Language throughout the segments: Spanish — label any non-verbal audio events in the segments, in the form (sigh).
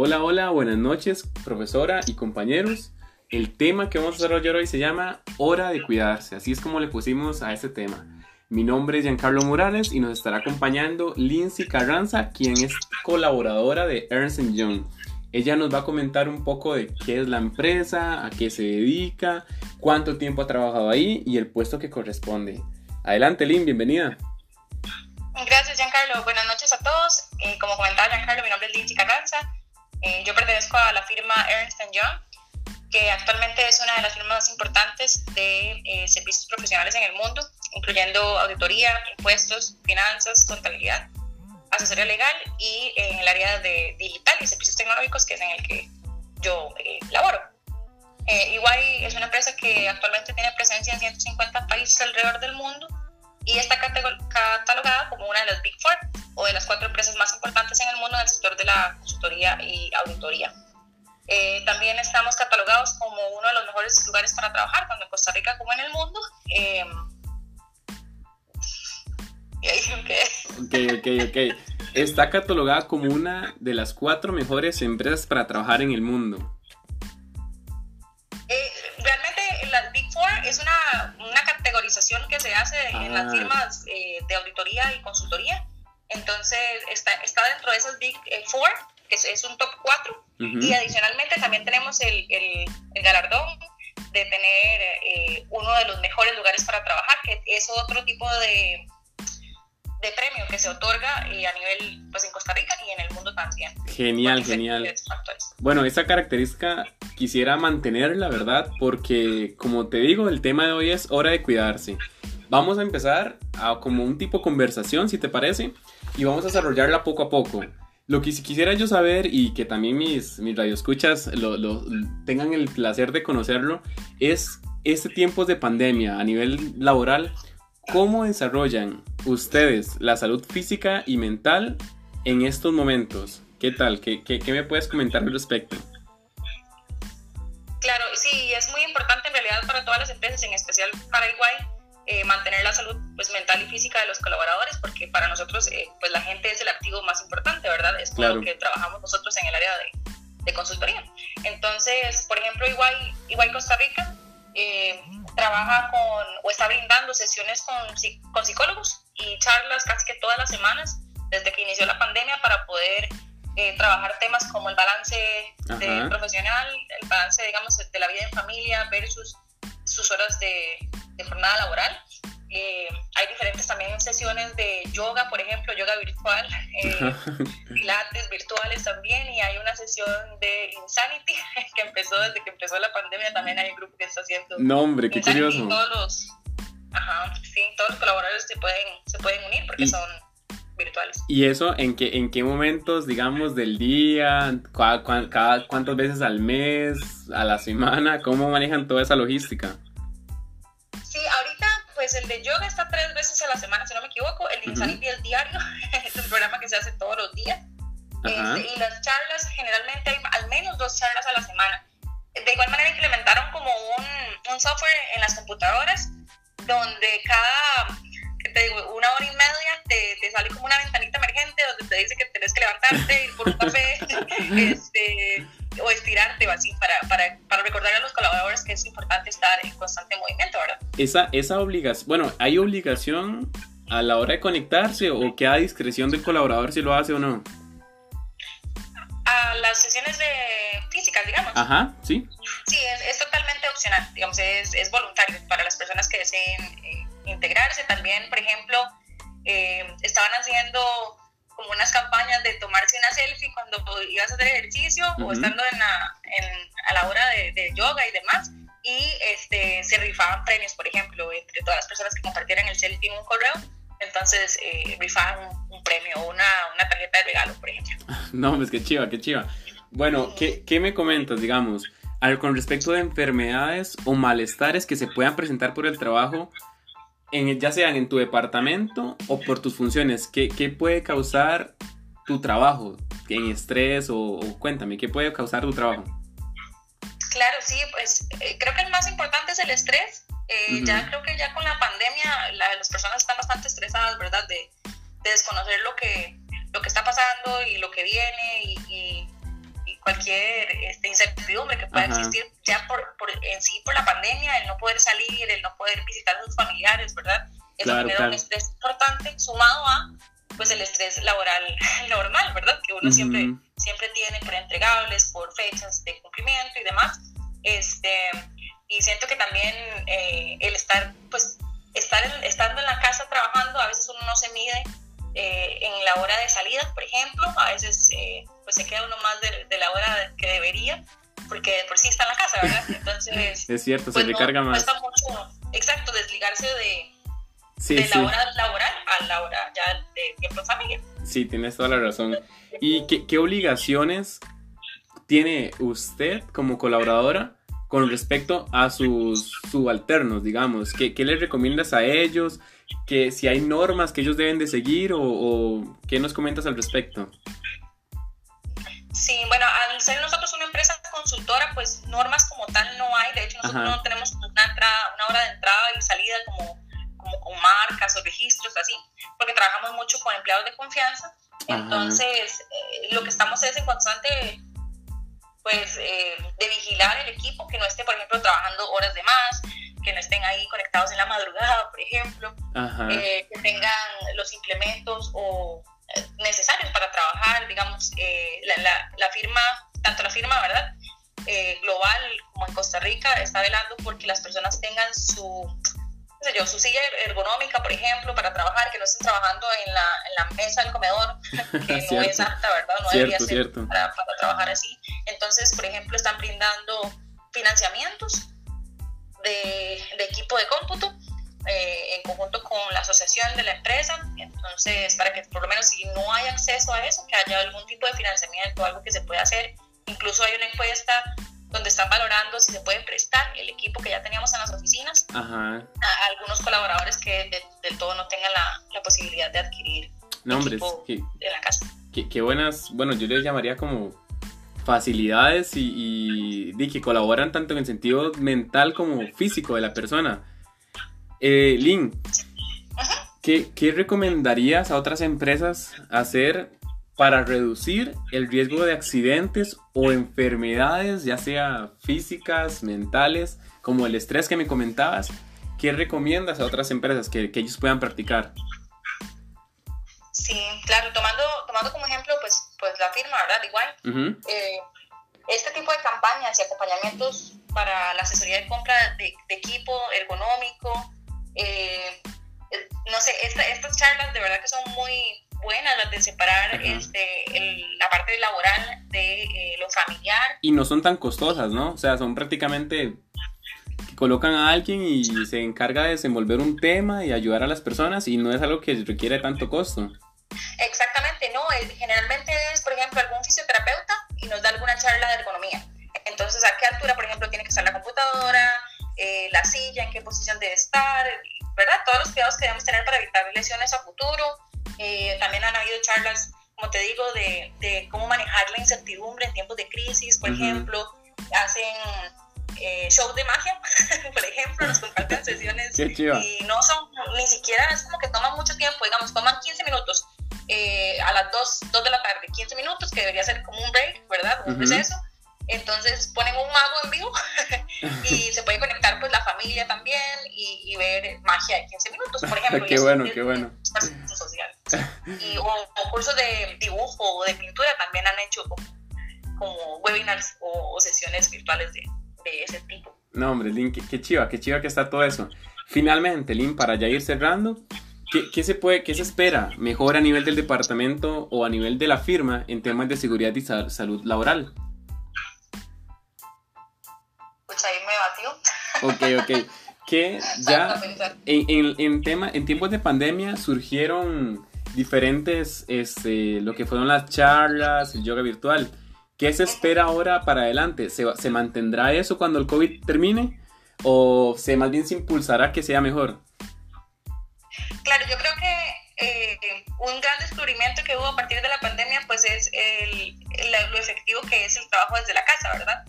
Hola, hola, buenas noches, profesora y compañeros. El tema que vamos a desarrollar hoy se llama Hora de cuidarse, así es como le pusimos a este tema. Mi nombre es Giancarlo Morales y nos estará acompañando Lindsay Carranza, quien es colaboradora de Ernst Young. Ella nos va a comentar un poco de qué es la empresa, a qué se dedica, cuánto tiempo ha trabajado ahí y el puesto que corresponde. Adelante, Lynn, bienvenida. Gracias, Giancarlo. Buenas noches a todos. Eh, como comentaba Giancarlo, mi nombre es Lindsay Carranza. Eh, yo pertenezco a la firma Ernst Young, que actualmente es una de las firmas más importantes de eh, servicios profesionales en el mundo, incluyendo auditoría, impuestos, finanzas, contabilidad, asesoría legal y en el área de digital y servicios tecnológicos, que es en el que yo eh, laboro. EY es una empresa que actualmente tiene presencia en 150 países alrededor del mundo y está catalogada como una de las Big Four o de las cuatro empresas más consultoría y auditoría. Eh, también estamos catalogados como uno de los mejores lugares para trabajar, tanto en Costa Rica como en el mundo. Eh, y ahí Ok, ok, ok. Está catalogada como una de las cuatro mejores empresas para trabajar en el mundo. es una, una categorización que se hace en las ah. firmas eh, de auditoría y consultoría. Entonces, está, está dentro de esas Big eh, Four, que es, un top 4. Y adicionalmente también tenemos el, el, el galardón de tener eh, uno de los mejores lugares para trabajar, que es otro tipo de, de premio que se otorga a nivel, pues en Costa Rica y en el mundo también. Genial, genial. Bueno, esa característica quisiera mantenerla, ¿verdad? Porque, como te digo, el tema de hoy es hora de cuidarse. Vamos a empezar a como un tipo de conversación, si te parece, y vamos a desarrollarla poco a poco. Lo que quisiera yo saber y que también mis, mis radioescuchas lo, tengan el placer de conocerlo es este tiempo de pandemia a nivel laboral. ¿Cómo desarrollan ustedes la salud física y mental en estos momentos? ¿Qué tal? ¿Qué, qué, qué me puedes comentar al respecto? Claro, sí, es muy importante en realidad para todas las empresas, en especial para Iguay, eh, mantener la salud pues, mental y física de los colaboradores, porque para nosotros eh, pues la gente es el activo más importante, ¿verdad? Es lo que trabajamos nosotros en el área de, de, consultoría. Entonces, por ejemplo, Iguay, Iguay Costa Rica eh, trabaja con o está brindando sesiones con, con psicólogos y charlas casi que todas las semanas desde que inició la pandemia para poder eh, trabajar temas como el balance profesional, el balance, digamos, de la vida en familia versus sus horas de, jornada laboral. Eh, hay diferentes también sesiones de yoga, por ejemplo, yoga virtual, eh, (laughs) pilates virtuales también, y hay una sesión de Insanity (laughs) que empezó desde que empezó la pandemia, también hay un grupo que está haciendo. No, hombre, qué curioso. Todos los, ajá, sí, todos los colaboradores se pueden, se pueden unir porque son virtuales. ¿Y eso en qué, en qué momentos, digamos, del día, cada, cuántas veces al mes, a la semana, cómo manejan toda esa logística? Pues el de yoga está tres veces a la semana, si no me equivoco, el de Insanity el diario, (laughs) es un programa que se hace todos los días. Este, y las charlas, generalmente hay al menos dos charlas a la semana. De igual manera implementaron como un, un software en las computadoras donde cada te digo, una hora y media te, te, sale como una ventanita emergente donde te dice que tienes que levantarte, ir por un café, (laughs) este, o estirarte o así, para, para, para recordar a los colaboradores que es importante estar en constante movimiento, ¿verdad? Esa, esa obligación, bueno, ¿hay obligación a la hora de conectarse o queda a discreción del colaborador si lo hace o no? A las sesiones de físicas, digamos. Ajá, sí. Sí, es, es totalmente opcional, digamos, es, es voluntario para las personas que deseen eh, integrarse. También, por ejemplo, eh, estaban haciendo como unas campañas de tomarse una selfie cuando ibas a hacer ejercicio o estando en a la hora de, yoga y demás. Y este, se rifaban premios, por ejemplo, entre todas las personas que compartieran el selfie en un correo. Entonces eh, rifaban un, premio o una, una, tarjeta de regalo, por ejemplo. (laughs) No, pues qué chiva, qué chiva. Bueno, ¿qué, ¿qué, me comentas, digamos, con respecto de enfermedades o malestares que se puedan presentar por el trabajo? en, ya sean en tu departamento o por tus funciones, ¿qué, qué puede causar tu trabajo? ¿En estrés o, cuéntame, qué puede causar tu trabajo? Claro, sí, pues eh, creo que el más importante es el estrés. Eh, ya creo que ya con la pandemia las personas están bastante estresadas, ¿verdad? De, de, desconocer lo que, lo que está pasando y lo que viene y, y, cualquier este, incertidumbre que pueda existir ya por, por, en sí por la pandemia, el no poder salir, el no poder visitar a sus familiares, ¿verdad? Eso genera un estrés importante sumado a pues el estrés laboral (laughs) normal, ¿verdad? Que uno siempre, siempre tiene por entregables, por fechas de cumplimiento y demás. Este, y siento que también eh, el estar, pues, estar estando en la casa trabajando, a veces uno no se mide eh, en la hora de salida, por ejemplo, a veces eh, pues se queda uno más de, la hora que debería, porque por sí está en la casa, ¿verdad? (laughs) Entonces... es cierto, se pues, recarga más. Cuesta mucho, exacto, desligarse de, de la hora laboral a la hora ya de tiempo de familia. Sí, tienes toda la razón. (laughs) ¿Y qué, qué obligaciones tiene usted como colaboradora con respecto a sus subalternos, digamos? ¿Qué, qué les recomiendas a ellos? que si hay normas que ellos deben de seguir o, qué nos comentas al respecto. Sí, bueno, al ser nosotros una empresa consultora, pues normas como tal no hay. De hecho, nosotros no tenemos una, entrada, una hora de entrada y salida como, como con marcas o registros, así, porque trabajamos mucho con empleados de confianza. Entonces, eh, lo que estamos es en constante, pues, eh, de vigilar el equipo, que no esté, por ejemplo, trabajando horas de más, que no estén ahí conectados en la madrugada, por ejemplo, eh, que tengan los implementos o eh, necesarios para trabajar, digamos, eh, la, la, firma, tanto la firma, ¿verdad? global como en Costa Rica está velando porque las personas tengan su, sé yo, su silla ergonómica, por ejemplo, para trabajar, que no estén trabajando en la, en la mesa del comedor, (laughs) que no es apta, ¿verdad? No debería ser para, para, trabajar así. Entonces, por ejemplo, están brindando financiamientos de, equipo de cómputo eh, en conjunto con la asociación de la empresa. Entonces, para que por lo menos si no hay acceso a eso, que haya algún tipo de financiamiento, algo que se pueda hacer. Incluso hay una encuesta donde están valorando si se puede prestar el equipo que ya teníamos en las oficinas a, algunos colaboradores que del todo no tengan la, la, posibilidad de adquirir no, equipo de la casa. Qué, buenas, bueno, yo les llamaría como facilidades y, que colaboran tanto en el sentido mental como físico de la persona. Eh, Lynn, ¿qué, ¿qué, recomendarías a otras empresas hacer para reducir el riesgo de accidentes o enfermedades, ya sea físicas, mentales, como el estrés que me comentabas? ¿Qué recomiendas a otras empresas que, que ellos puedan practicar? Sí, claro, tomando, tomando como ejemplo pues, pues la firma, ¿verdad? Igual, eh, este tipo de campañas y acompañamientos para la asesoría de compra de, equipo ergonómico, eh, no sé, estas charlas de verdad que son muy buenas, las de separar este, la parte laboral de eh, lo familiar. Y no son tan costosas, ¿no? O sea, son prácticamente colocan a alguien y se encarga de desenvolver un tema y ayudar a las personas y no es algo que requiere tanto costo. Exactamente, no, generalmente (laughs) por ejemplo, nos comparten sesiones y no son, ni siquiera es como que toman mucho tiempo, digamos, toman 15 minutos eh, a las 2, 2 de la tarde, 15 minutos, que debería ser como un break, ¿verdad? Un receso. Entonces ponen un mago en vivo (laughs) y se puede conectar pues la familia también y, ver magia de 15 minutos, por ejemplo. (laughs) qué bueno, qué bueno. Social. Y, o, cursos de dibujo o de pintura también han hecho como, webinars o, sesiones virtuales de, de, ese tipo. No, hombre, Link, qué, qué chiva, qué chiva que está todo eso. Finalmente, Link, para ya ir cerrando, ¿Qué, se puede, qué se espera mejor a nivel del departamento o a nivel de la firma en temas de seguridad y salud laboral? Pues ahí me batió. Ok, ok. Que (laughs) ya en, en, tema, en tiempos de pandemia surgieron diferentes, este, lo que fueron las charlas, el yoga virtual. ¿Qué se espera ahora para adelante? ¿Se, ¿Se mantendrá eso cuando el COVID termine? ¿O se más bien se impulsará que sea mejor? Claro, yo creo que eh, un gran descubrimiento que hubo a partir de la pandemia pues es el, lo efectivo que es el trabajo desde la casa, ¿verdad?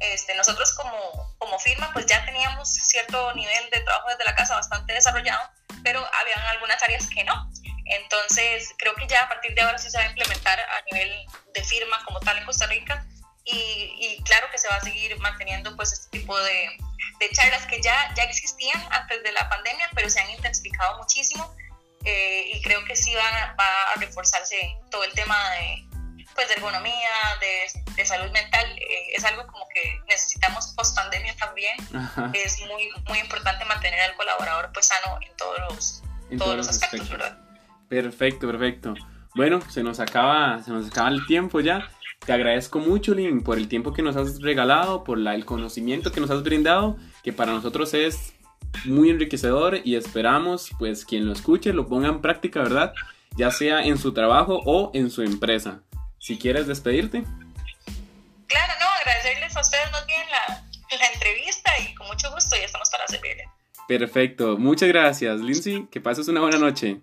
Este, nosotros como, como firma pues ya teníamos cierto nivel de trabajo desde la casa bastante desarrollado, pero habían algunas áreas que no. Entonces creo que ya a partir de ahora sí se va a implementar a nivel de firma como tal en Costa Rica y, claro que se va a seguir manteniendo pues este tipo de, de, charlas que ya, ya existían antes de la pandemia, pero se han intensificado muchísimo eh, y creo que sí va, va, a reforzarse todo el tema de, pues, de ergonomía, de, de salud mental. Eh, es algo como que necesitamos post pandemia también. Es muy, muy importante mantener al colaborador pues sano en todos los, todos, los aspectos, ¿verdad? Perfecto, perfecto. Bueno, se nos acaba, se nos acaba el tiempo ya. Te agradezco mucho, Lynn, por el tiempo que nos has regalado, por la, el conocimiento que nos has brindado, que para nosotros es muy enriquecedor y esperamos, pues, quien lo escuche lo ponga en práctica, ¿verdad? Ya sea en su trabajo o en su empresa. Si quieres despedirte. Claro, no, agradecerles a ustedes más bien la, la entrevista y con mucho gusto ya estamos para servirle. Perfecto, muchas gracias, Lindsay. Que pases una buena noche.